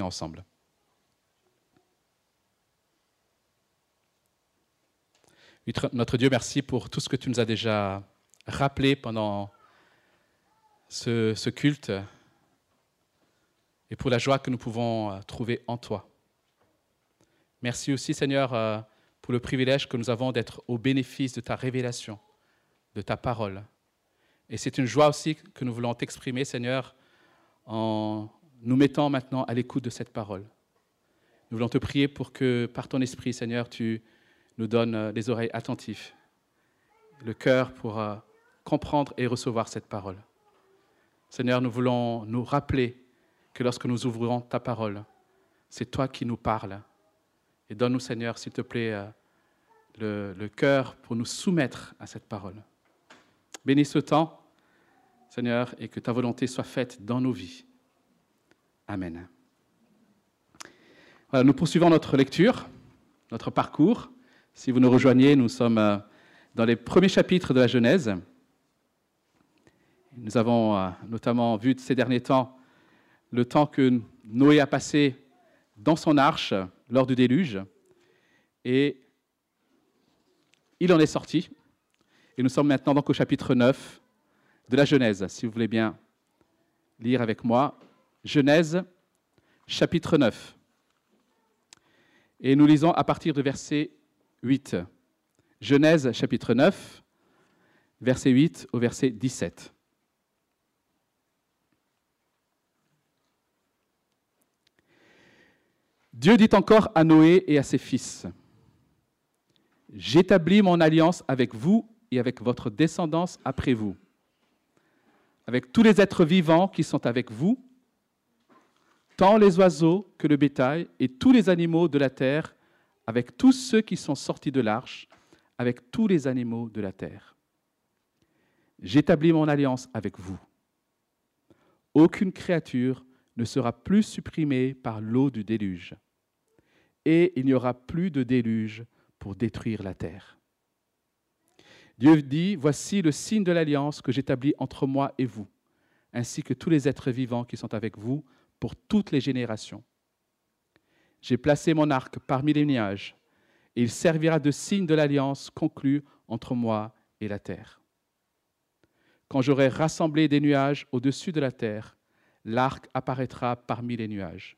ensemble. Notre Dieu, merci pour tout ce que tu nous as déjà rappelé pendant ce, culte et pour la joie que nous pouvons euh, trouver en toi. Merci aussi, Seigneur, euh, pour le privilège que nous avons d'être au bénéfice de ta révélation, de ta parole. Et c'est une joie aussi que nous voulons t'exprimer, Seigneur, en nous mettant maintenant à l'écoute de cette parole. Nous voulons te prier pour que, par ton esprit, Seigneur, tu nous donnes les oreilles attentives, le cœur pour euh, comprendre et recevoir cette parole. Seigneur, nous voulons nous rappeler que lorsque nous ouvrons ta parole, c'est toi qui nous parles. Et donne-nous, Seigneur, s'il te plaît, euh, le cœur pour nous soumettre à cette parole. Bénis ce temps, Seigneur, et que ta volonté soit faite dans nos vies. Amen. Nous poursuivons notre lecture, notre parcours. Si vous nous rejoignez, nous sommes euh, dans les premiers chapitres de la Genèse. Nous avons euh, notamment vu ces derniers temps le temps que Noé a passé dans son arche lors du déluge. Et il en est sorti. Et nous sommes maintenant au chapitre 9 de la Genèse, si vous voulez bien lire avec moi. Genèse, chapitre 9. Et nous lisons à partir de verset 8. Genèse, chapitre 9, verset 8 au verset 17. Dieu dit encore à Noé et à ses fils, J'établis mon alliance avec vous et avec votre descendance après vous, avec tous les êtres vivants qui sont avec vous, tant les oiseaux que le bétail et tous les animaux de la terre, avec tous ceux qui sont sortis de l'arche, avec tous les animaux de la terre. J'établis mon alliance avec vous. Aucune créature ne sera plus supprimée par l'eau du déluge et il n'y aura plus de déluge pour détruire la terre. Dieu dit, voici le signe de l'alliance que j'établis entre moi et vous, ainsi que tous les êtres vivants qui sont avec vous pour toutes les générations. J'ai placé mon arc parmi les nuages, et il servira de signe de l'alliance conclue entre moi et la terre. Quand j'aurai rassemblé des nuages au-dessus de la terre, l'arc apparaîtra parmi les nuages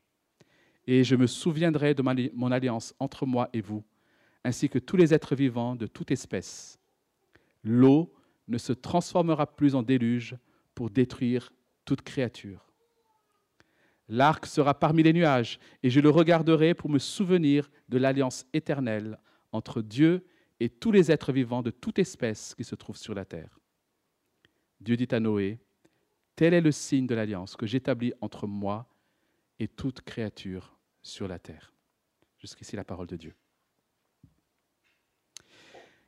et je me souviendrai de mon alliance entre moi et vous, ainsi que tous les êtres vivants de toute espèce. L'eau ne se transformera plus en déluge pour détruire toute créature. L'arc sera parmi les nuages, et je le regarderai pour me souvenir de l'alliance éternelle entre Dieu et tous les êtres vivants de toute espèce qui se trouvent sur la terre. Dieu dit à Noé, Tel est le signe de l'alliance que j'établis entre moi et toute créature sur la terre. Jusqu'ici la parole de Dieu.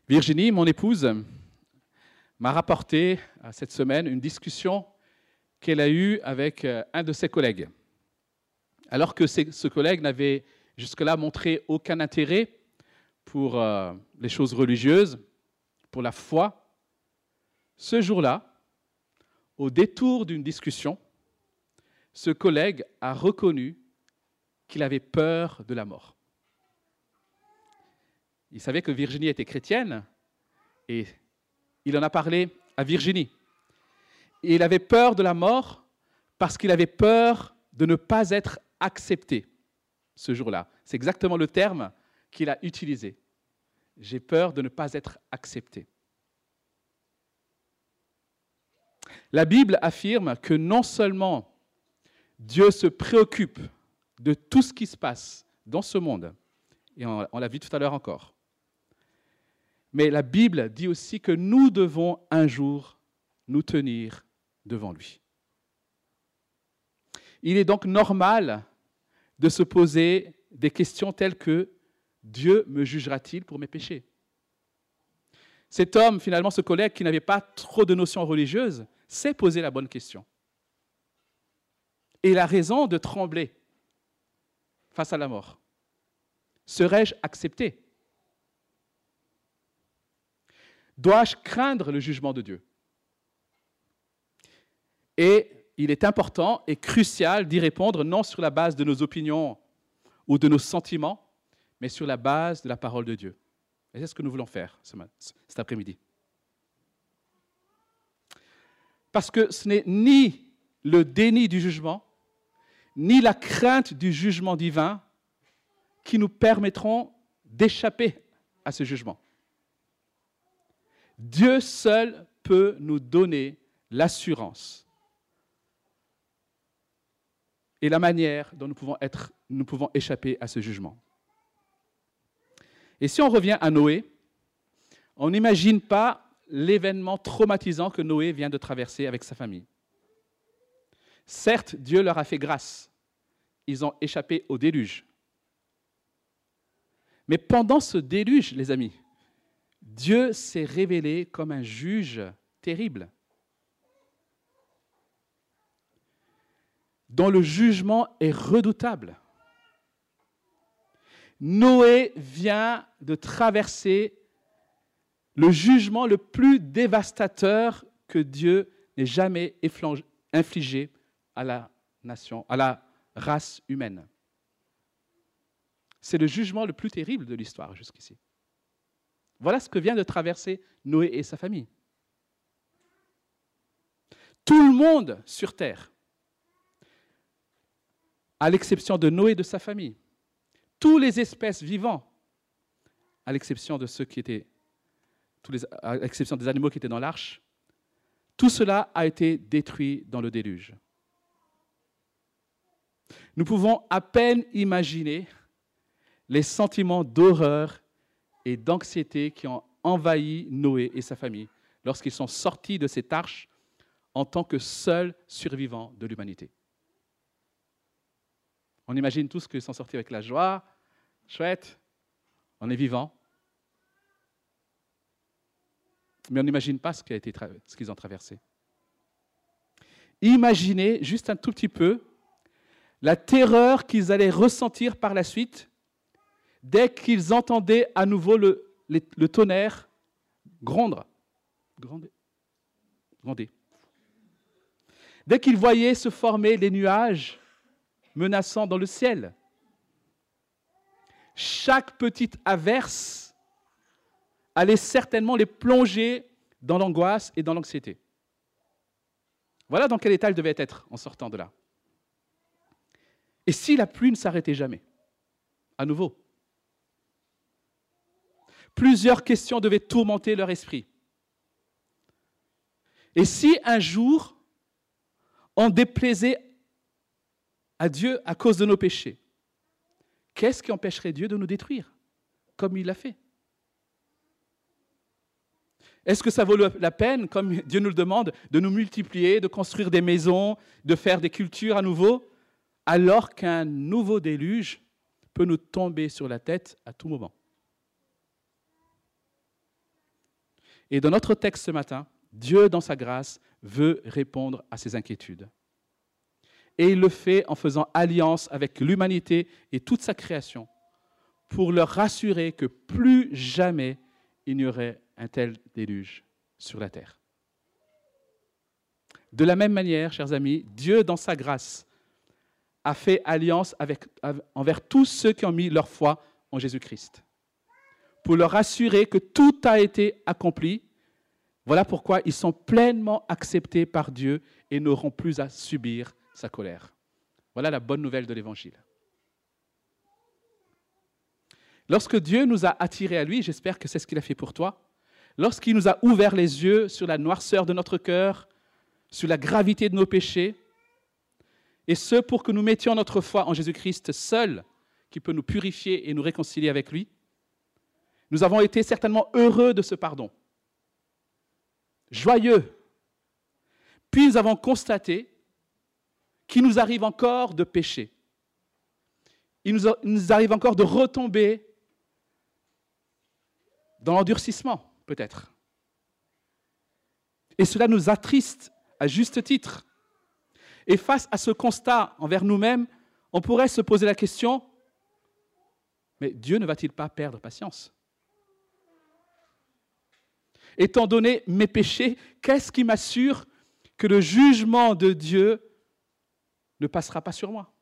Virginie, mon épouse, m'a rapporté cette semaine une discussion qu'elle a eue avec euh, un de ses collègues. Alors que ce collègue n'avait jusque-là montré aucun intérêt pour euh, les choses religieuses, pour la foi, ce jour-là, au détour d'une discussion, ce collègue a reconnu qu'il avait peur de la mort. Il savait que Virginie était chrétienne et il en a parlé à Virginie. Et il avait peur de la mort parce qu'il avait peur de ne pas être accepté ce jour-là. C'est exactement le terme qu'il a utilisé. J'ai peur de ne pas être accepté. La Bible affirme que non seulement Dieu se préoccupe de tout ce qui se passe dans ce monde. Et on, l'a vu tout à l'heure encore. Mais la Bible dit aussi que nous devons un jour nous tenir devant lui. Il est donc normal de se poser des questions telles que Dieu me jugera-t-il pour mes péchés? Cet homme, finalement, ce collègue qui n'avait pas trop de notions religieuses, s'est posé la bonne question. Et il a raison de trembler face à la mort. Serais-je accepté? Dois-je craindre le jugement de Dieu? Il est important et crucial d'y répondre non sur la base de nos opinions ou de nos sentiments, mais sur la base de la parole de Dieu. Et c'est ce que nous voulons faire cet après-midi. Parce que ce n'est ni le déni du jugement, ni la crainte du jugement divin qui nous permettront d'échapper à ce jugement. Dieu seul peut nous donner l'assurance et la manière dont nous pouvons, être, nous pouvons échapper à ce jugement. Et si on revient à Noé, on n'imagine pas l'événement traumatisant que Noé vient de traverser avec sa famille. Certes, Dieu leur a fait grâce. Ils ont échappé au déluge. Mais pendant ce déluge, les amis, Dieu s'est révélé comme un juge terrible, dont le jugement est redoutable. Noé vient de traverser le jugement le plus dévastateur que Dieu n'ait jamais infligé à la nation, à la race humaine. C'est le jugement le plus terrible de l'histoire jusqu'ici. Voilà ce que vient de traverser Noé et sa famille. Tout le monde sur Terre, à l'exception de Noé et de sa famille, tous les espèces vivantes, à l'exception à l'exception des animaux qui étaient dans l'arche, tout cela a été détruit dans le déluge. Nous pouvons à peine imaginer les sentiments d'horreur et d'anxiété qui ont envahi Noé et sa famille lorsqu'ils sont sortis de cette arche en tant que seuls survivants de l'humanité. On imagine tous qu'ils sont sortis avec la joie, chouette, on est vivant. Mais on n'imagine pas ce qu'ils ont traversé. Imaginez juste un tout petit peu la terreur qu'ils allaient ressentir par la suite dès qu'ils entendaient à nouveau le, tonnerre gronder. gronder. gronder. Dès qu'ils voyaient se former les nuages menaçants dans le ciel. Chaque petite averse allait certainement les plonger dans l'angoisse et dans l'anxiété. Voilà dans quel état ils devaient être en sortant de là. Et si la pluie ne s'arrêtait jamais? À nouveau. Plusieurs questions devaient tourmenter leur esprit. Et si un jour on déplaisait à Dieu à cause de nos péchés, qu'est-ce qui empêcherait Dieu de nous détruire, comme il l'a fait? Est-ce que ça vaut la peine, comme Dieu nous le demande, de nous multiplier, de construire des maisons, de faire des cultures à nouveau, alors qu'un nouveau déluge peut nous tomber sur la tête à tout moment? Et dans notre texte ce matin, Dieu, dans sa grâce, veut répondre à ces inquiétudes. Et il le fait en faisant alliance avec l'humanité et toute sa création pour leur rassurer que plus jamais il n'y aurait un tel déluge sur la terre. De la même manière, chers amis, Dieu, dans sa grâce, a fait alliance envers tous ceux qui ont mis leur foi en Jésus-Christ, pour leur assurer que tout a été accompli. Voilà pourquoi ils sont pleinement acceptés par Dieu et n'auront plus à subir sa colère. Voilà la bonne nouvelle de l'Évangile. Lorsque Dieu nous a attirés à lui, j'espère que c'est ce qu'il a fait pour toi, lorsqu'il nous a ouvert les yeux sur la noirceur de notre cœur, sur la gravité de nos péchés, et ce pour que nous mettions notre foi en Jésus-Christ seul, qui peut nous purifier et nous réconcilier avec lui, nous avons été certainement heureux de ce pardon, joyeux. Puis nous avons constaté qu'il nous arrive encore de pécher. Il nous, nous arrive encore de retomber dans l'endurcissement, peut-être. Et cela nous attriste à juste titre. Et face à ce constat envers nous-mêmes, on pourrait se poser la question, mais Dieu ne va-t-il pas perdre patience? Étant donné mes péchés, qu'est-ce qui m'assure que le jugement de Dieu ne passera pas sur moi.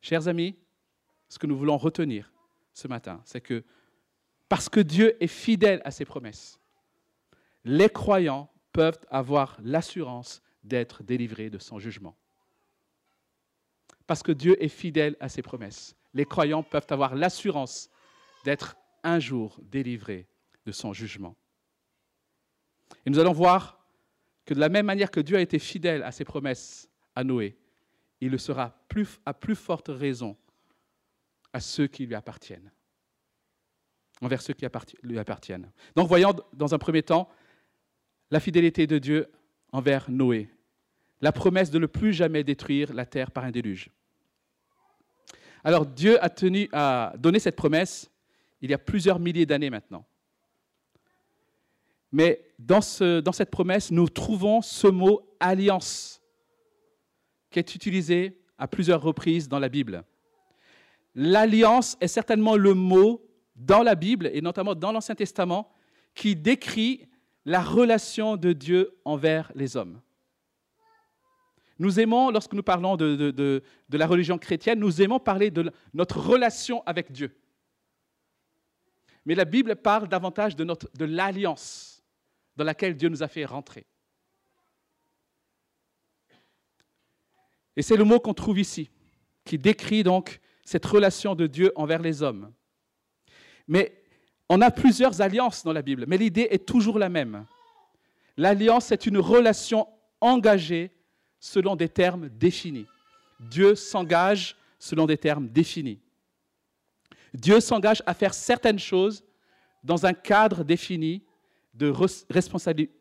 Chers amis, ce que nous voulons retenir ce matin, c'est que parce que Dieu est fidèle à ses promesses, les croyants peuvent avoir l'assurance d'être délivrés de son jugement. Parce que Dieu est fidèle à ses promesses, les croyants peuvent avoir l'assurance d'être un jour délivrés de son jugement. Et nous allons voir que de la même manière que Dieu a été fidèle à ses promesses à Noé, il le sera à plus forte raison à ceux qui lui appartiennent, envers ceux qui lui appartiennent. Donc voyons dans un premier temps la fidélité de Dieu envers Noé, la promesse de ne plus jamais détruire la terre par un déluge. Alors Dieu a tenu à donner cette promesse il y a plusieurs milliers d'années maintenant. Mais dans, ce, dans, cette promesse, nous trouvons ce mot alliance, qui est utilisé à plusieurs reprises dans la Bible. L'alliance est certainement le mot dans la Bible, et notamment dans l'Ancien Testament, qui décrit la relation de Dieu envers les hommes. Nous aimons, lorsque nous parlons de, de, la religion chrétienne, nous aimons parler de notre relation avec Dieu. Mais la Bible parle davantage de, de l'alliance dans laquelle Dieu nous a fait rentrer. Et c'est le mot qu'on trouve ici, qui décrit donc cette relation de Dieu envers les hommes. Mais on a plusieurs alliances dans la Bible, mais l'idée est toujours la même. L'alliance est une relation engagée selon des termes définis. Dieu s'engage selon des termes définis. Dieu s'engage à faire certaines choses dans un cadre défini de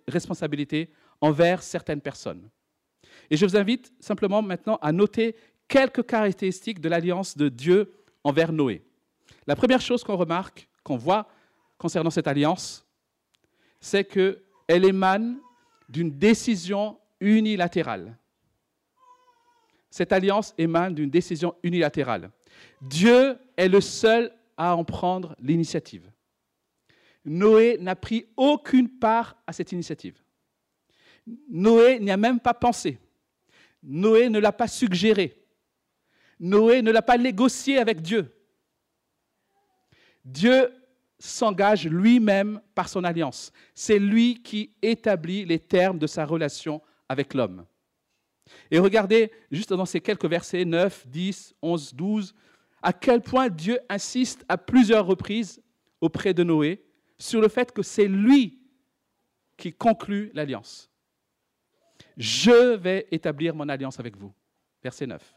responsabilité envers certaines personnes. Et je vous invite simplement maintenant à noter quelques caractéristiques de l'alliance de Dieu envers Noé. La première chose qu'on remarque, qu'on voit concernant cette alliance, c'est qu'elle émane d'une décision unilatérale cette alliance émane d'une décision unilatérale. Dieu est le seul à en prendre l'initiative. Noé n'a pris aucune part à cette initiative. Noé n'y a même pas pensé. Noé ne l'a pas suggéré. Noé ne l'a pas négocié avec Dieu. Dieu s'engage lui-même par son alliance. C'est lui qui établit les termes de sa relation avec l'homme. Et regardez, juste dans ces quelques versets 9, 10, 11, 12, à quel point Dieu insiste à plusieurs reprises auprès de Noé sur le fait que c'est lui qui conclut l'alliance. Je vais établir mon alliance avec vous. Verset 9.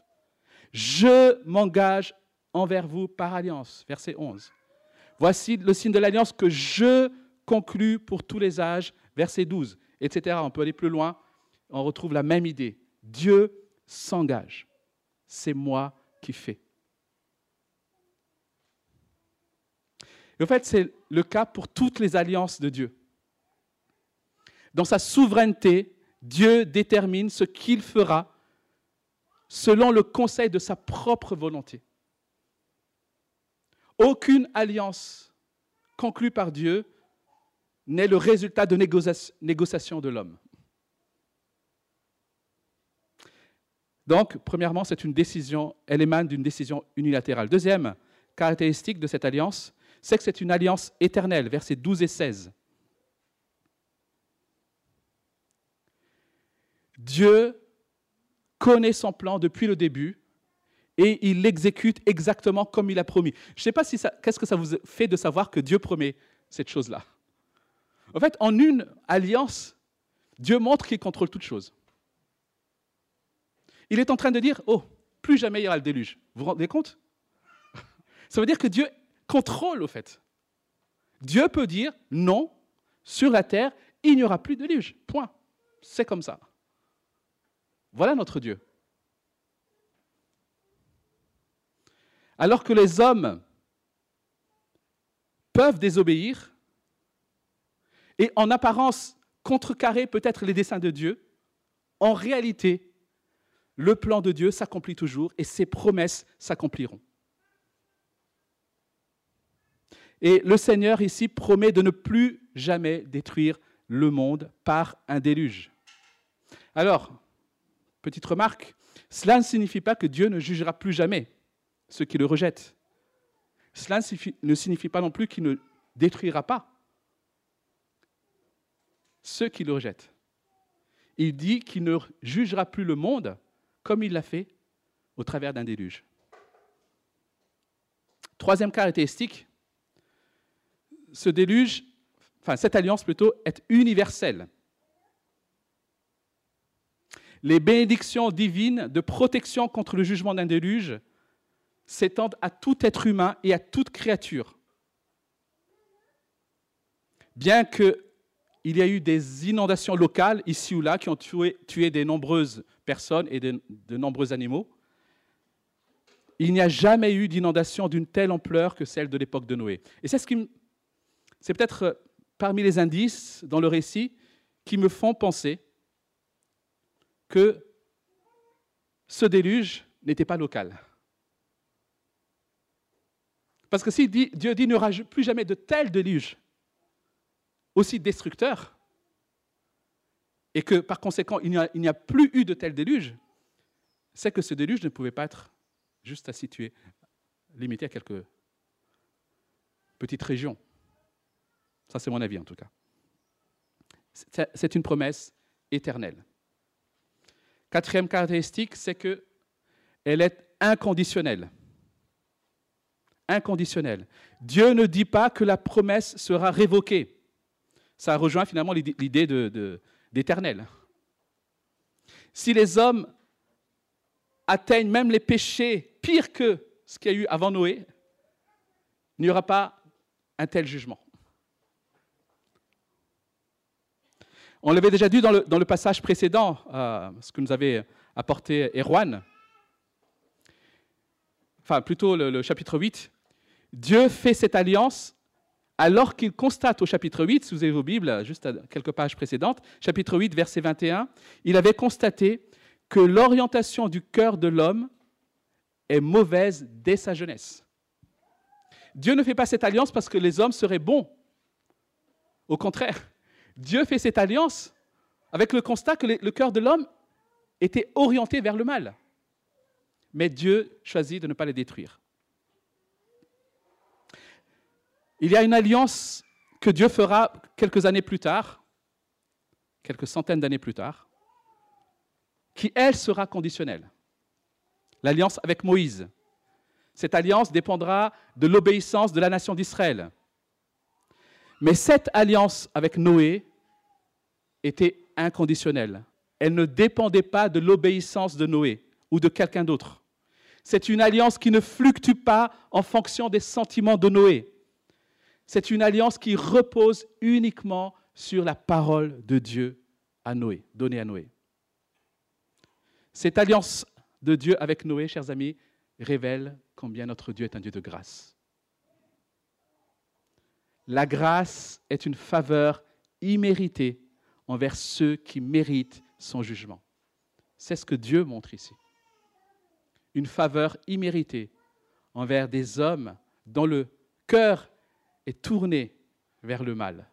Je m'engage envers vous par alliance. Verset 11. Voici le signe de l'alliance que je conclus pour tous les âges. Verset 12, etc. On peut aller plus loin. On retrouve la même idée. Dieu s'engage. C'est moi qui fais. Et en fait, c'est le cas pour toutes les alliances de Dieu. Dans sa souveraineté, Dieu détermine ce qu'il fera selon le conseil de sa propre volonté. Aucune alliance conclue par Dieu n'est le résultat de négociations de l'homme. Donc, premièrement, c'est une décision, elle émane d'une décision unilatérale. Deuxième caractéristique de cette alliance, c'est que c'est une alliance éternelle, versets 12 et 16. Dieu connaît son plan depuis le début et il l'exécute exactement comme il a promis. Je ne sais pas si qu'est-ce que ça vous fait de savoir que Dieu promet cette chose-là? En fait, en une alliance, Dieu montre qu'il contrôle toutes choses. Il est en train de dire, oh, plus jamais il y aura le déluge. Vous vous rendez compte? Ça veut dire que Dieu contrôle, au fait. Dieu peut dire, non, sur la terre, il n'y aura plus de déluge. Point. C'est comme ça. Voilà notre Dieu. Alors que les hommes peuvent désobéir et en apparence contrecarrer peut-être les desseins de Dieu, en réalité, le plan de Dieu s'accomplit toujours et ses promesses s'accompliront. Et le Seigneur ici promet de ne plus jamais détruire le monde par un déluge. Alors, petite remarque, cela ne signifie pas que Dieu ne jugera plus jamais ceux qui le rejettent. Cela ne signifie pas non plus qu'il ne détruira pas ceux qui le rejettent. Il dit qu'il ne jugera plus le monde comme il l'a fait au travers d'un déluge. Troisième caractéristique, ce déluge, enfin cette alliance plutôt, est universelle. Les bénédictions divines de protection contre le jugement d'un déluge s'étendent à tout être humain et à toute créature. Bien qu'il y ait eu des inondations locales ici ou là qui ont tué, tué de nombreuses personnes et de, de nombreux animaux, il n'y a jamais eu d'inondation d'une telle ampleur que celle de l'époque de Noé. Et c'est ce qui, c'est peut-être euh, parmi les indices dans le récit qui me font penser que ce déluge n'était pas local. Parce que si Dieu dit n'y aura plus jamais de tel déluge aussi destructeur, et que par conséquent il n'y a, a, plus eu de tel déluge, c'est que ce déluge ne pouvait pas être juste à situer, limité à quelques petites régions. Ça, c'est mon avis en tout cas. C'est une promesse éternelle. Quatrième caractéristique, c'est qu'elle est inconditionnelle. Inconditionnelle. Dieu ne dit pas que la promesse sera révoquée. Ça rejoint finalement l'idée d'éternel. Si les hommes atteignent même les péchés pires que ce qu'il y a eu avant Noé, il n'y aura pas un tel jugement. On l'avait déjà dit dans le, passage précédent, euh, ce que nous avait apporté Erwan, enfin plutôt le, chapitre 8, Dieu fait cette alliance alors qu'il constate au chapitre 8, si vous avez vos Bibles, juste à quelques pages précédentes, chapitre 8, verset 21, il avait constaté que l'orientation du cœur de l'homme est mauvaise dès sa jeunesse. Dieu ne fait pas cette alliance parce que les hommes seraient bons. Au contraire, Dieu fait cette alliance avec le constat que le cœur de l'homme était orienté vers le mal. Mais Dieu choisit de ne pas les détruire. Il y a une alliance que Dieu fera quelques années plus tard, quelques centaines d'années plus tard, qui, elle, sera conditionnelle. L'alliance avec Moïse. Cette alliance dépendra de l'obéissance de la nation d'Israël. Mais cette alliance avec Noé était inconditionnelle. Elle ne dépendait pas de l'obéissance de Noé ou de quelqu'un d'autre. C'est une alliance qui ne fluctue pas en fonction des sentiments de Noé. C'est une alliance qui repose uniquement sur la parole de Dieu à Noé, donnée à Noé. Cette alliance de Dieu avec Noé, chers amis, révèle combien notre Dieu est un Dieu de grâce. La grâce est une faveur imméritée envers ceux qui méritent son jugement. C'est ce que Dieu montre ici. Une faveur imméritée envers des hommes dont le cœur est tourné vers le mal.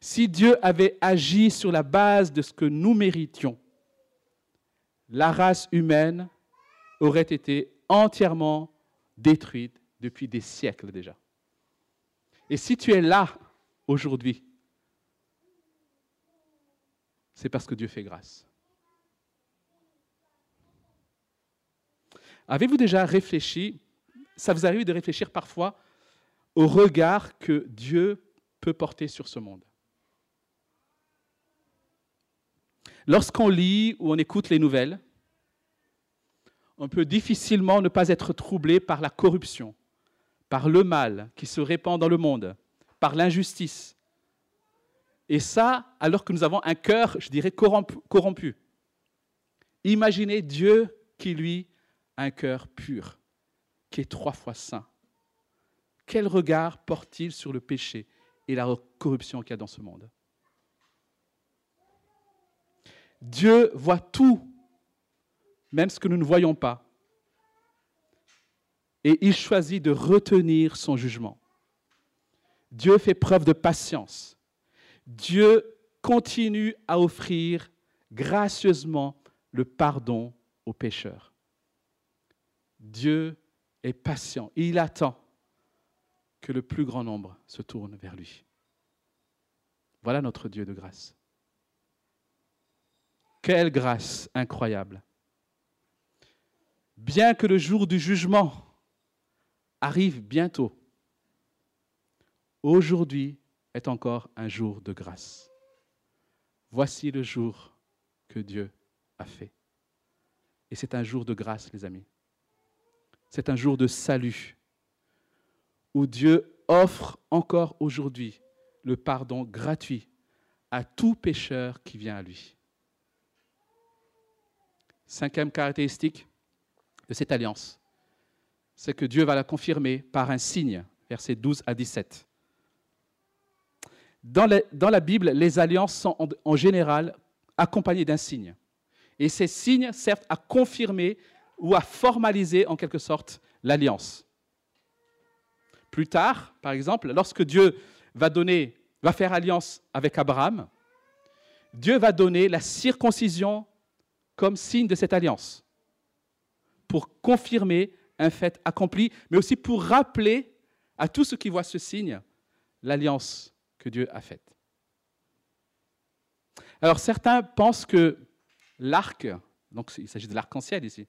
Si Dieu avait agi sur la base de ce que nous méritions, la race humaine aurait été entièrement détruite depuis des siècles déjà. Et si tu es là aujourd'hui, c'est parce que Dieu fait grâce. Avez-vous déjà réfléchi, ça vous arrive de réfléchir parfois au regard que Dieu peut porter sur ce monde? Lorsqu'on lit ou on écoute les nouvelles, on peut difficilement ne pas être troublé par la corruption, par le mal qui se répand dans le monde, par l'injustice. Et ça, alors que nous avons un cœur, je dirais, corrompu. Imaginez Dieu qui, lui, a un cœur pur, qui est trois fois saint. Quel regard porte-t-il sur le péché et la corruption qu'il y a dans ce monde? Dieu voit tout, même ce que nous ne voyons pas. Et il choisit de retenir son jugement. Dieu fait preuve de patience. Dieu continue à offrir gracieusement le pardon aux pécheurs. Dieu est patient. Il attend que le plus grand nombre se tourne vers lui. Voilà notre Dieu de grâce. Quelle grâce incroyable. Bien que le jour du jugement arrive bientôt, aujourd'hui est encore un jour de grâce. Voici le jour que Dieu a fait. Et c'est un jour de grâce, les amis. C'est un jour de salut où Dieu offre encore aujourd'hui le pardon gratuit à tout pécheur qui vient à lui. Cinquième caractéristique de cette alliance, c'est que Dieu va la confirmer par un signe, versets 12 à 17. Dans la, Bible, les alliances sont en, en général accompagnées d'un signe. Et ces signes servent à confirmer ou à formaliser en quelque sorte l'alliance. Plus tard, par exemple, lorsque Dieu va donner, va faire alliance avec Abraham, Dieu va donner la circoncision comme signe de cette alliance, pour confirmer un fait accompli, mais aussi pour rappeler à tous ceux qui voient ce signe l'alliance que Dieu a faite. Alors certains pensent que l'arc, donc il s'agit de l'arc-en-ciel ici,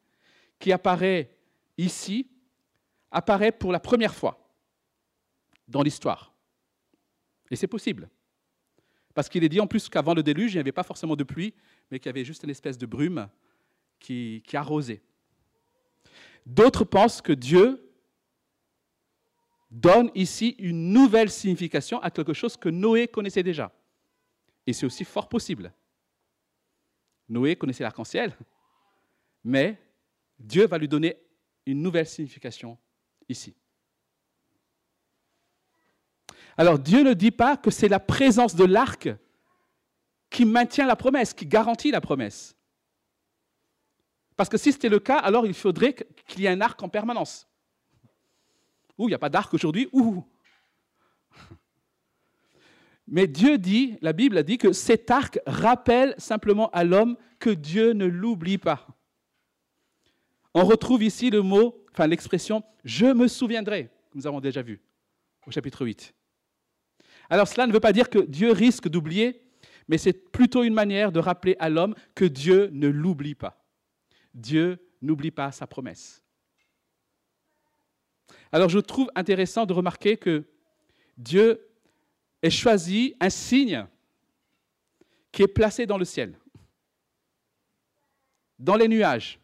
qui apparaît ici, apparaît pour la première fois dans l'histoire. Et c'est possible. Parce qu'il est dit en plus qu'avant le déluge, il n'y avait pas forcément de pluie, mais qu'il y avait juste une espèce de brume qui, qui arrosait. D'autres pensent que Dieu donne ici une nouvelle signification à quelque chose que Noé connaissait déjà. Et c'est aussi fort possible. Noé connaissait l'arc-en-ciel, mais Dieu va lui donner une nouvelle signification ici. Alors Dieu ne dit pas que c'est la présence de l'arc qui maintient la promesse, qui garantit la promesse. Parce que si c'était le cas, alors il faudrait qu'il y ait un arc en permanence. Ouh, il n'y a pas d'arc aujourd'hui. Mais Dieu dit, la Bible a dit que cet arc rappelle simplement à l'homme que Dieu ne l'oublie pas. On retrouve ici le mot, enfin l'expression je me souviendrai, que nous avons déjà vu au chapitre 8. Alors cela ne veut pas dire que Dieu risque d'oublier, mais c'est plutôt une manière de rappeler à l'homme que Dieu ne l'oublie pas. Dieu n'oublie pas sa promesse. Alors je trouve intéressant de remarquer que Dieu ait choisi un signe qui est placé dans le ciel, dans les nuages.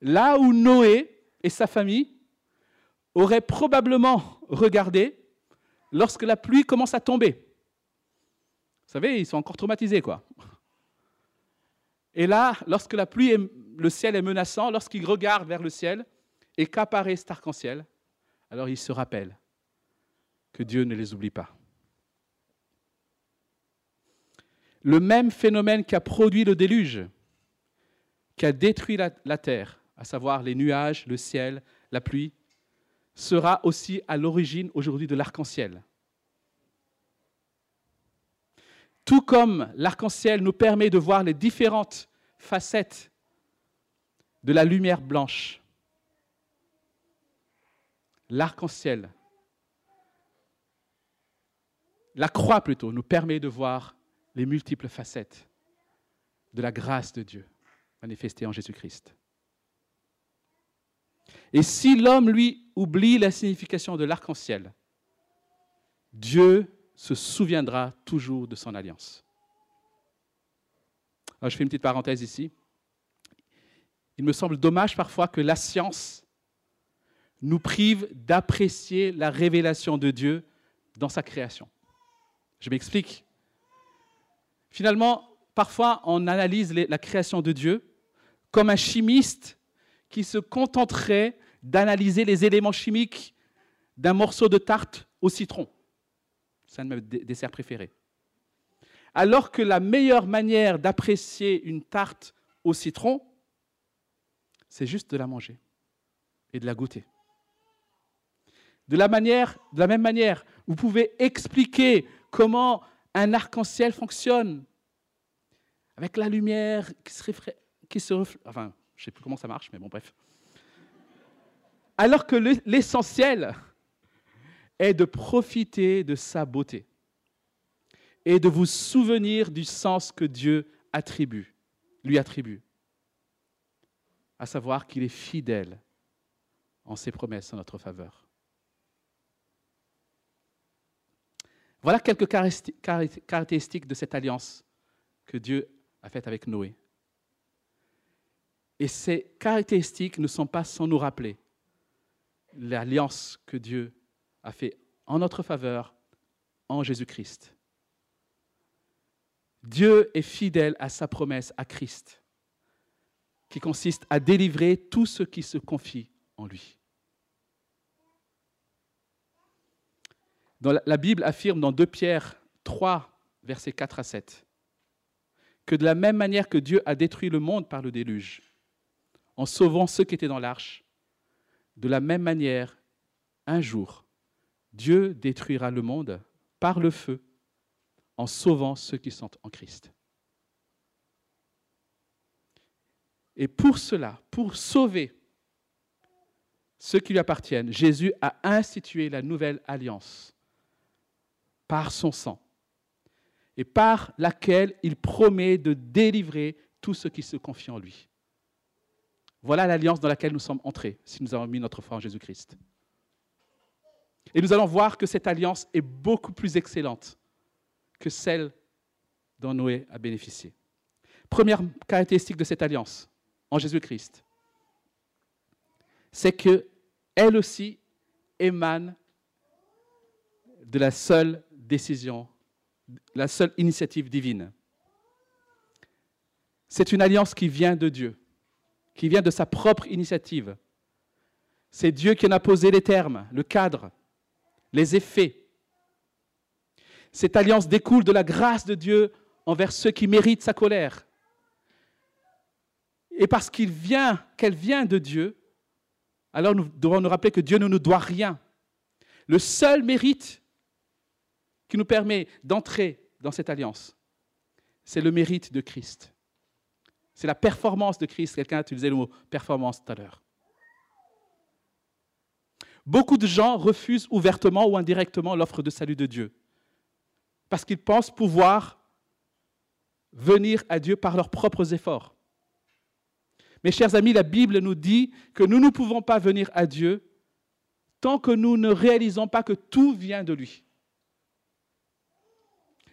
Là où Noé et sa famille auraient probablement regardé lorsque la pluie commence à tomber. Vous savez, ils sont encore traumatisés, quoi. Et là, lorsque la pluie, le ciel est menaçant, lorsqu'ils regardent vers le ciel et qu'apparaît cet arc-en-ciel, alors ils se rappellent que Dieu ne les oublie pas. Le même phénomène qui a produit le déluge, qui a détruit la terre, à savoir les nuages, le ciel, la pluie, sera aussi à l'origine aujourd'hui de l'arc-en-ciel. Tout comme l'arc-en-ciel nous permet de voir les différentes facettes de la lumière blanche, l'arc-en-ciel, la croix plutôt, nous permet de voir les multiples facettes de la grâce de Dieu manifestée en Jésus-Christ. Et si l'homme, lui, oublie la signification de l'arc-en-ciel, Dieu se souviendra toujours de son alliance. Je fais une petite parenthèse ici. Il me semble dommage parfois que la science nous prive d'apprécier la révélation de Dieu dans sa création. Je m'explique. Finalement, parfois, on analyse la création de Dieu comme un chimiste qui se contenterait d'analyser les éléments chimiques d'un morceau de tarte au citron. C'est un de mes desserts préférés. Alors que la meilleure manière d'apprécier une tarte au citron, c'est juste de la manger et de la goûter. De la, même manière, vous pouvez expliquer comment un arc-en-ciel fonctionne avec la lumière qui se, qui se reflète. Enfin, je ne sais plus comment ça marche, mais bon, bref. Alors que l'essentiel est de profiter de sa beauté et de vous souvenir du sens que Dieu attribue, lui attribue, à savoir qu'il est fidèle en ses promesses en notre faveur. Voilà quelques caractéristiques de cette alliance que Dieu a faite avec Noé. Et ces caractéristiques ne sont pas sans nous rappeler l'alliance que Dieu a faite en notre faveur en Jésus-Christ. Dieu est fidèle à sa promesse à Christ, qui consiste à délivrer tout ce qui se confie en lui. la, Bible affirme dans 2 Pierre 3, versets 4 à 7, que de la même manière que Dieu a détruit le monde par le déluge, en sauvant ceux qui étaient dans l'arche, de la même manière, un jour, Dieu détruira le monde par le feu, en sauvant ceux qui sont en Christ. Et pour cela, pour sauver ceux qui lui appartiennent, Jésus a institué la nouvelle alliance par son sang, et par laquelle il promet de délivrer tout ce qui se confie en lui. Voilà l'alliance dans laquelle nous sommes entrés, si nous avons mis notre foi en Jésus-Christ. Et nous allons voir que cette alliance est beaucoup plus excellente que celle dont Noé a bénéficié. Première caractéristique de cette alliance en Jésus-Christ, c'est qu'elle aussi émane de la seule décision, la seule initiative divine. C'est une alliance qui vient de Dieu, qui vient de sa propre initiative. C'est Dieu qui en a posé les termes, le cadre, les effets. Cette alliance découle de la grâce de Dieu envers ceux qui méritent sa colère. Et parce qu'elle vient de Dieu, alors nous devons nous rappeler que Dieu ne nous doit rien. Le seul mérite qui nous permet d'entrer dans cette alliance, c'est le mérite de Christ. C'est la performance de Christ. Quelqu'un a utilisé le mot performance tout à l'heure. Beaucoup de gens refusent ouvertement ou indirectement l'offre de salut de Dieu parce qu'ils pensent pouvoir venir à Dieu par leurs propres efforts. Mes chers amis, la Bible nous dit que nous ne pouvons pas venir à Dieu tant que nous ne réalisons pas que tout vient de lui.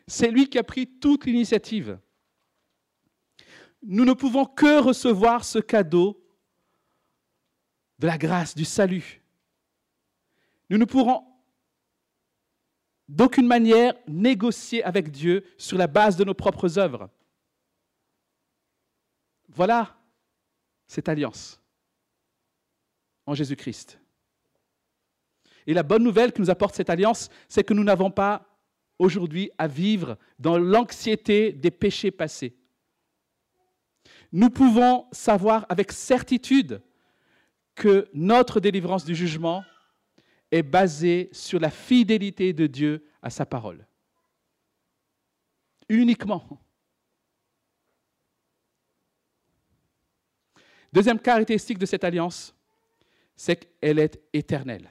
C'est lui qui a pris toute l'initiative. Nous ne pouvons que recevoir ce cadeau de la grâce, du salut. Nous ne pourrons d'aucune manière négocier avec Dieu sur la base de nos propres œuvres. Voilà cette alliance en Jésus-Christ. Et la bonne nouvelle que nous apporte cette alliance, c'est que nous n'avons pas aujourd'hui à vivre dans l'anxiété des péchés passés. Nous pouvons savoir avec certitude que notre délivrance du jugement est basée sur la fidélité de Dieu à sa parole. Uniquement. Deuxième caractéristique de cette alliance, c'est qu'elle est éternelle.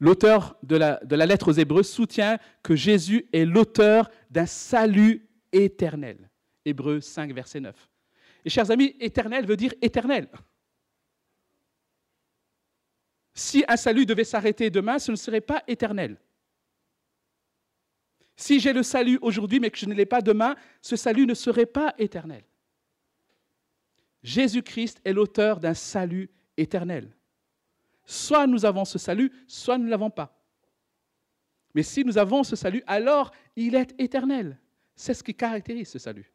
L'auteur de la, lettre aux Hébreux soutient que Jésus est l'auteur d'un salut éternel. Hébreux 5, verset 9. Et chers amis, éternel veut dire éternel. Si un salut devait s'arrêter demain, ce ne serait pas éternel. Si j'ai le salut aujourd'hui mais que je ne l'ai pas demain, ce salut ne serait pas éternel. Jésus-Christ est l'auteur d'un salut éternel. Soit nous avons ce salut, soit nous ne l'avons pas. Mais si nous avons ce salut, alors il est éternel. C'est ce qui caractérise ce salut.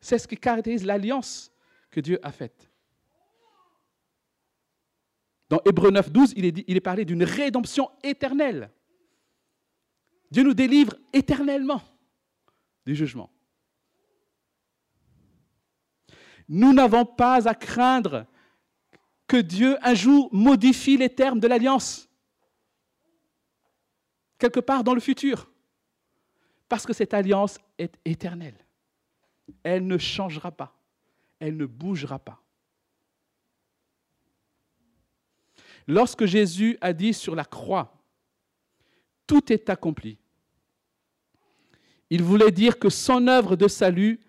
C'est ce qui caractérise l'alliance que Dieu a faite. Dans Hébreu 9, 12, il est, il est parlé d'une rédemption éternelle. Dieu nous délivre éternellement du jugement. Nous n'avons pas à craindre que Dieu un jour modifie les termes de l'alliance, quelque part dans le futur. Parce que cette alliance est éternelle. Elle ne changera pas. Elle ne bougera pas. Lorsque Jésus a dit sur la croix, tout est accompli, il voulait dire que son œuvre de salut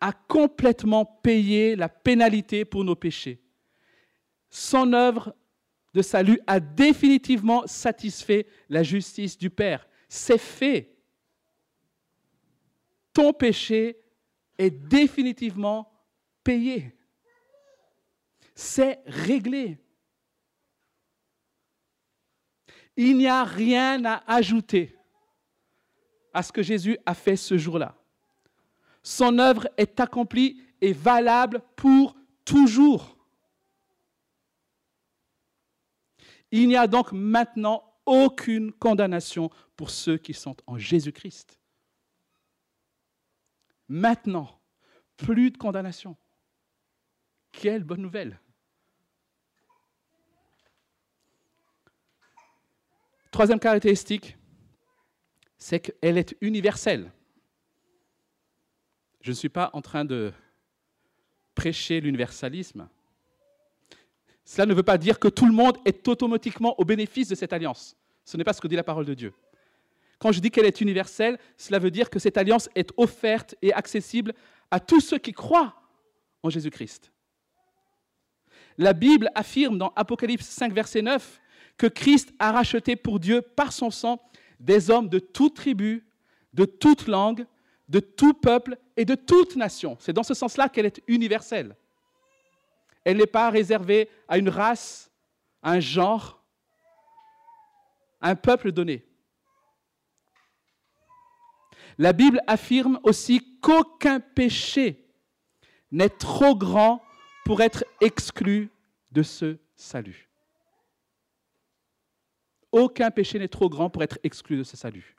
a complètement payé la pénalité pour nos péchés. Son œuvre de salut a définitivement satisfait la justice du Père. C'est fait. Ton péché est définitivement payé. C'est réglé. Il n'y a rien à ajouter à ce que Jésus a fait ce jour-là. Son œuvre est accomplie et valable pour toujours. Il n'y a donc maintenant aucune condamnation pour ceux qui sont en Jésus-Christ. Maintenant, plus de condamnation. Quelle bonne nouvelle. Troisième caractéristique, c'est qu'elle est universelle. Je ne suis pas en train de prêcher l'universalisme. Cela ne veut pas dire que tout le monde est automatiquement au bénéfice de cette alliance. Ce n'est pas ce que dit la parole de Dieu. Quand je dis qu'elle est universelle, cela veut dire que cette alliance est offerte et accessible à tous ceux qui croient en Jésus-Christ. La Bible affirme dans Apocalypse 5, verset 9, que Christ a racheté pour Dieu par son sang des hommes de toute tribu, de toute langue, de tout peuple et de toute nation. C'est dans ce sens-là qu'elle est universelle. Elle n'est pas réservée à une race, à un genre, à un peuple donné. La Bible affirme aussi qu'aucun péché n'est trop grand pour être exclu de ce salut. Aucun péché n'est trop grand pour être exclu de ce salut.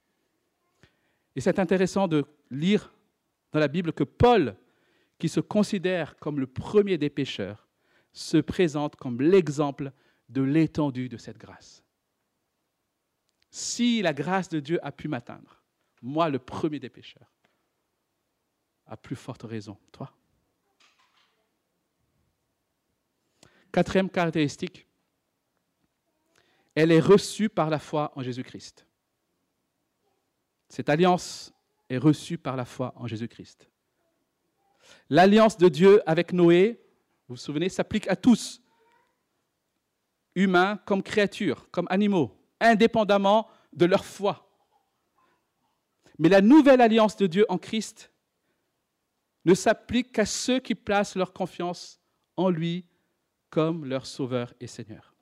Et c'est intéressant de lire dans la Bible que Paul, qui se considère comme le premier des pécheurs, se présente comme l'exemple de l'étendue de cette grâce. Si la grâce de Dieu a pu m'atteindre, moi le premier des pécheurs, à plus forte raison, toi. Quatrième caractéristique, elle est reçue par la foi en Jésus-Christ. Cette alliance est reçue par la foi en Jésus-Christ. L'alliance de Dieu avec Noé, vous vous souvenez, s'applique à tous, humains comme créatures, comme animaux, indépendamment de leur foi. Mais la nouvelle alliance de Dieu en Christ ne s'applique qu'à ceux qui placent leur confiance en lui comme leur Sauveur et Seigneur.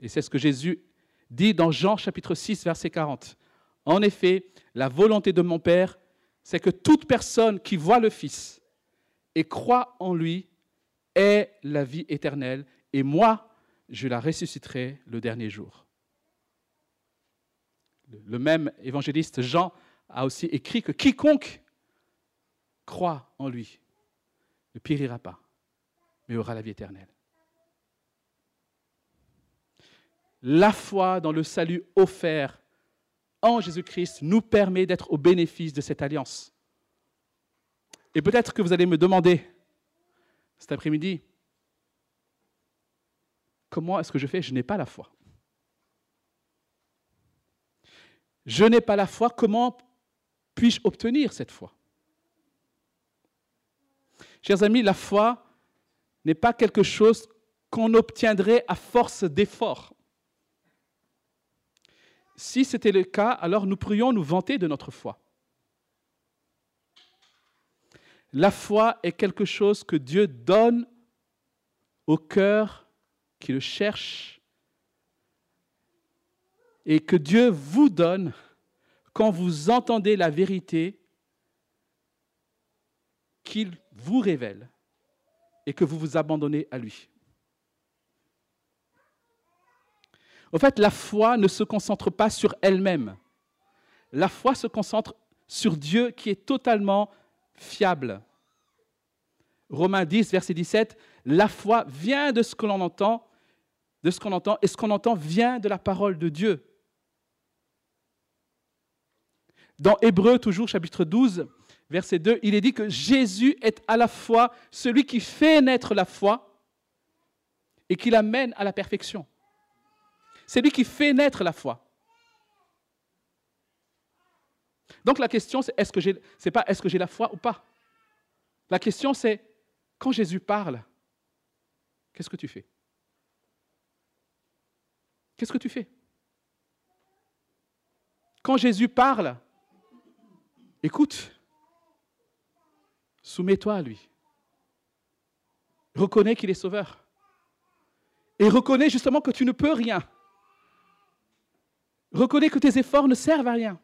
Et c'est ce que Jésus dit dans Jean chapitre 6, verset 40. En effet, la volonté de mon Père, c'est que toute personne qui voit le Fils et croit en lui ait la vie éternelle, et moi, je la ressusciterai le dernier jour. Le même évangéliste Jean a aussi écrit que quiconque croit en lui ne périra pas, mais aura la vie éternelle. La foi dans le salut offert en Jésus-Christ nous permet d'être au bénéfice de cette alliance. Et peut-être que vous allez me demander cet après-midi, comment est-ce que je fais? Je n'ai pas la foi. Je n'ai pas la foi, comment puis-je obtenir cette foi? Chers amis, la foi n'est pas quelque chose qu'on obtiendrait à force d'efforts. Si c'était le cas, alors nous pourrions nous vanter de notre foi. La foi est quelque chose que Dieu donne au cœur qui le cherche et que Dieu vous donne quand vous entendez la vérité qu'il vous révèle et que vous vous abandonnez à lui. Au fait, la foi ne se concentre pas sur elle-même. La foi se concentre sur Dieu qui est totalement fiable. Romains 10, verset 17, la foi vient de ce que l'on entend, de ce qu'on entend, et ce qu'on entend vient de la parole de Dieu. Dans Hébreu, toujours chapitre 12, verset 2, il est dit que Jésus est à la fois celui qui fait naître la foi et qui l'amène à la perfection. C'est lui qui fait naître la foi. Donc la question, c'est est-ce que j'ai, pas est-ce que j'ai la foi ou pas? La question, c'est quand Jésus parle, qu'est-ce que tu fais? Qu'est-ce que tu fais? Quand Jésus parle, écoute, soumets-toi à lui. Reconnais qu'il est sauveur. Et reconnais justement que tu ne peux rien. Reconnais que tes efforts ne servent à rien.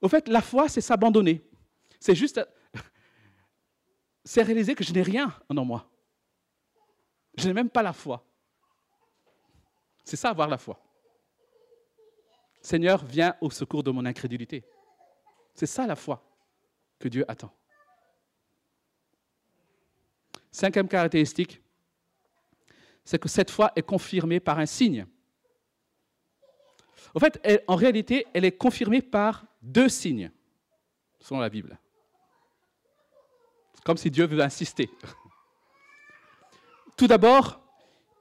Au fait, la foi, c'est s'abandonner. C'est juste, c'est réaliser que je n'ai rien en moi. Je n'ai même pas la foi. C'est ça, avoir la foi. Seigneur, viens au secours de mon incrédulité. C'est ça la foi que Dieu attend. Cinquième caractéristique, c'est que cette foi est confirmée par un signe. En fait, en réalité, elle est confirmée par deux signes, selon la Bible. Comme si Dieu veut insister. Tout d'abord,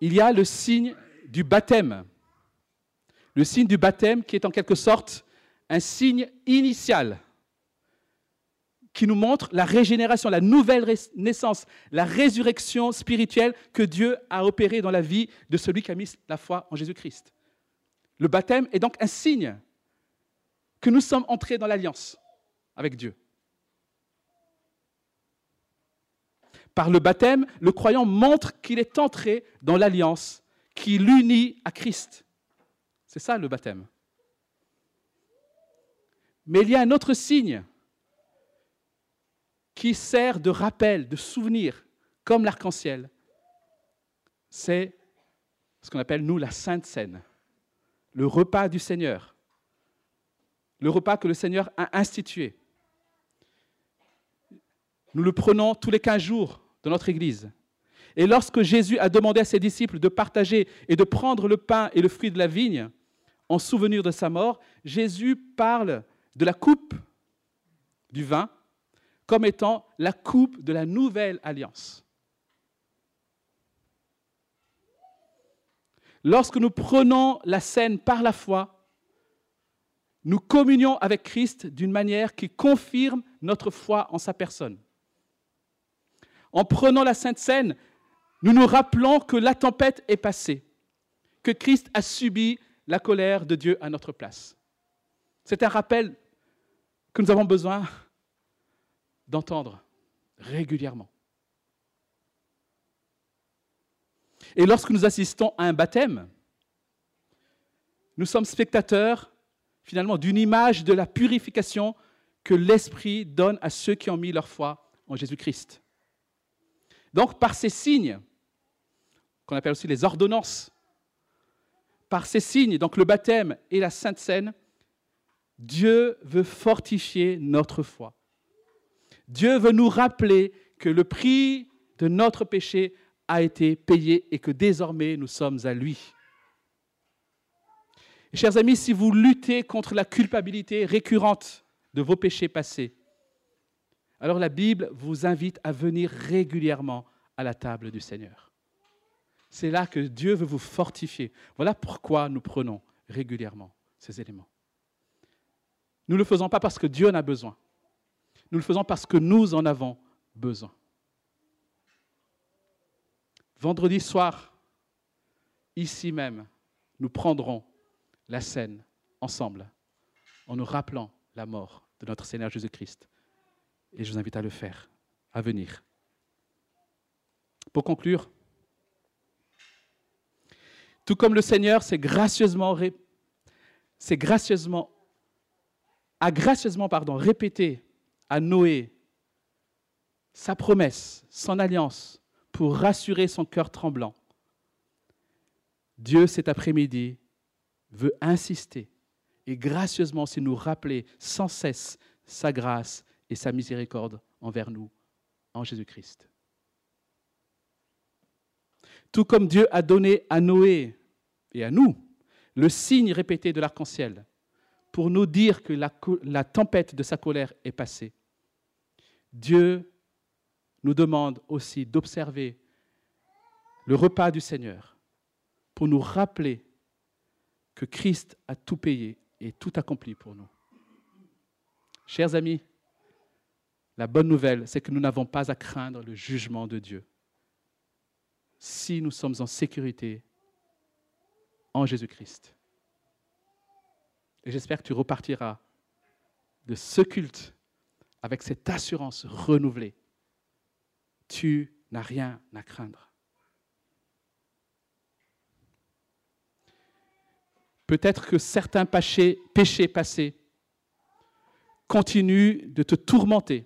il y a le signe du baptême. Le signe du baptême qui est en quelque sorte un signe initial qui nous montre la régénération, la nouvelle naissance, la résurrection spirituelle que Dieu a opérée dans la vie de celui qui a mis la foi en Jésus-Christ. Le baptême est donc un signe que nous sommes entrés dans l'alliance avec Dieu. Par le baptême, le croyant montre qu'il est entré dans l'alliance qui l'unit à Christ. C'est ça le baptême. Mais il y a un autre signe qui sert de rappel, de souvenir, comme l'arc-en-ciel. C'est ce qu'on appelle, nous, la Sainte Seine, le repas du Seigneur, le repas que le Seigneur a institué. Nous le prenons tous les 15 jours dans notre Église. Et lorsque Jésus a demandé à ses disciples de partager et de prendre le pain et le fruit de la vigne en souvenir de sa mort, Jésus parle de la coupe du vin comme étant la coupe de la nouvelle alliance. Lorsque nous prenons la scène par la foi, nous communions avec Christ d'une manière qui confirme notre foi en sa personne. En prenant la Sainte Seine, nous nous rappelons que la tempête est passée, que Christ a subi la colère de Dieu à notre place. C'est un rappel que nous avons besoin d'entendre régulièrement. Et lorsque nous assistons à un baptême, nous sommes spectateurs finalement d'une image de la purification que l'Esprit donne à ceux qui ont mis leur foi en Jésus-Christ. Donc par ces signes, qu'on appelle aussi les ordonnances, par ces signes, donc le baptême et la Sainte Seine, Dieu veut fortifier notre foi. Dieu veut nous rappeler que le prix de notre péché a été payé et que désormais nous sommes à lui. chers amis, si vous luttez contre la culpabilité récurrente de vos péchés passés, alors la Bible vous invite à venir régulièrement à la table du Seigneur. C'est là que Dieu veut vous fortifier. Voilà pourquoi nous prenons régulièrement ces éléments. Nous ne le faisons pas parce que Dieu en a besoin. Nous le faisons parce que nous en avons besoin. Vendredi soir, ici même, nous prendrons la scène ensemble en nous rappelant la mort de notre Seigneur Jésus-Christ. Et je vous invite à le faire, à venir. Pour conclure, tout comme le Seigneur s'est gracieusement, a gracieusement répété à Noé sa promesse, son alliance, pour rassurer son cœur tremblant. Dieu, cet après-midi, veut insister et gracieusement aussi nous rappeler sans cesse sa grâce et sa miséricorde envers nous en Jésus-Christ. Tout comme Dieu a donné à Noé et à nous le signe répété de l'arc-en-ciel pour nous dire que la, la tempête de sa colère est passée. Dieu nous demande aussi d'observer le repas du Seigneur pour nous rappeler que Christ a tout payé et tout accompli pour nous. Chers amis, la bonne nouvelle, c'est que nous n'avons pas à craindre le jugement de Dieu si nous sommes en sécurité en Jésus-Christ. Et j'espère que tu repartiras de ce culte avec cette assurance renouvelée. Tu n'as rien à craindre. Peut-être que certains péchés, passés continuent de te tourmenter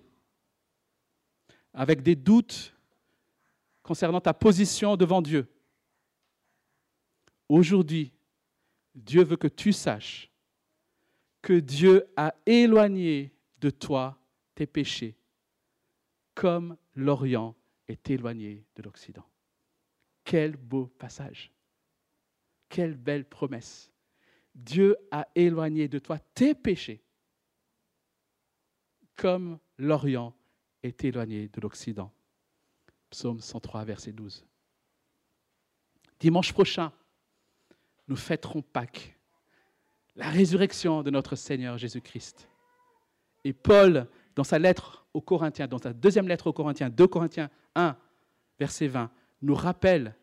avec des doutes concernant ta position devant Dieu. Aujourd'hui, Dieu veut que tu saches que Dieu a éloigné de toi tes péchés, comme l'Orient est éloigné de l'Occident. Quel beau passage. Quelle belle promesse. Dieu a éloigné de toi tes péchés, comme l'Orient est éloigné de l'Occident. Psaume 103, verset 12. Dimanche prochain, nous fêterons Pâques, la résurrection de notre Seigneur Jésus-Christ. Et Paul, dans sa lettre Corinthiens, dans sa deuxième lettre aux Corinthiens, 2 Corinthiens 1, verset 20, nous rappelle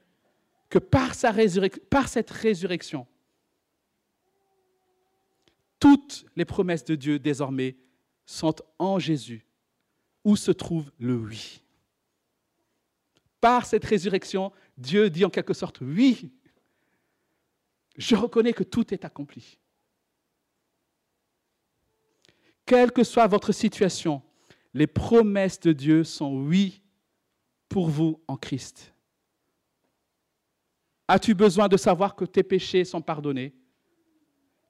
que par, sa par cette résurrection, toutes les promesses de Dieu désormais sont en Jésus, où se trouve le oui. Par cette résurrection, Dieu dit en quelque sorte oui. Je reconnais que tout est accompli. Quelle que soit votre situation, les promesses de Dieu sont oui pour vous en Christ. As-tu besoin de savoir que tes péchés sont pardonnés?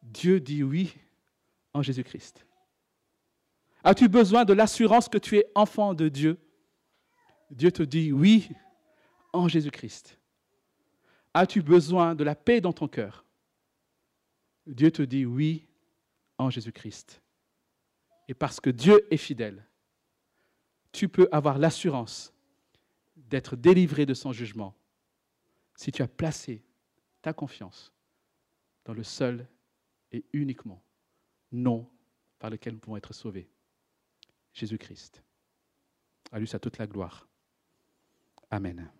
Dieu dit oui en Jésus-Christ. As-tu besoin de l'assurance que tu es enfant de Dieu? Dieu te dit oui en Jésus-Christ. As-tu besoin de la paix dans ton cœur? Dieu te dit oui en Jésus-Christ. Et parce que Dieu est fidèle, tu peux avoir l'assurance d'être délivré de son jugement si tu as placé ta confiance dans le seul et uniquement nom par lequel nous pouvons être sauvés. Jésus-Christ. À lui, à toute la gloire. Amen.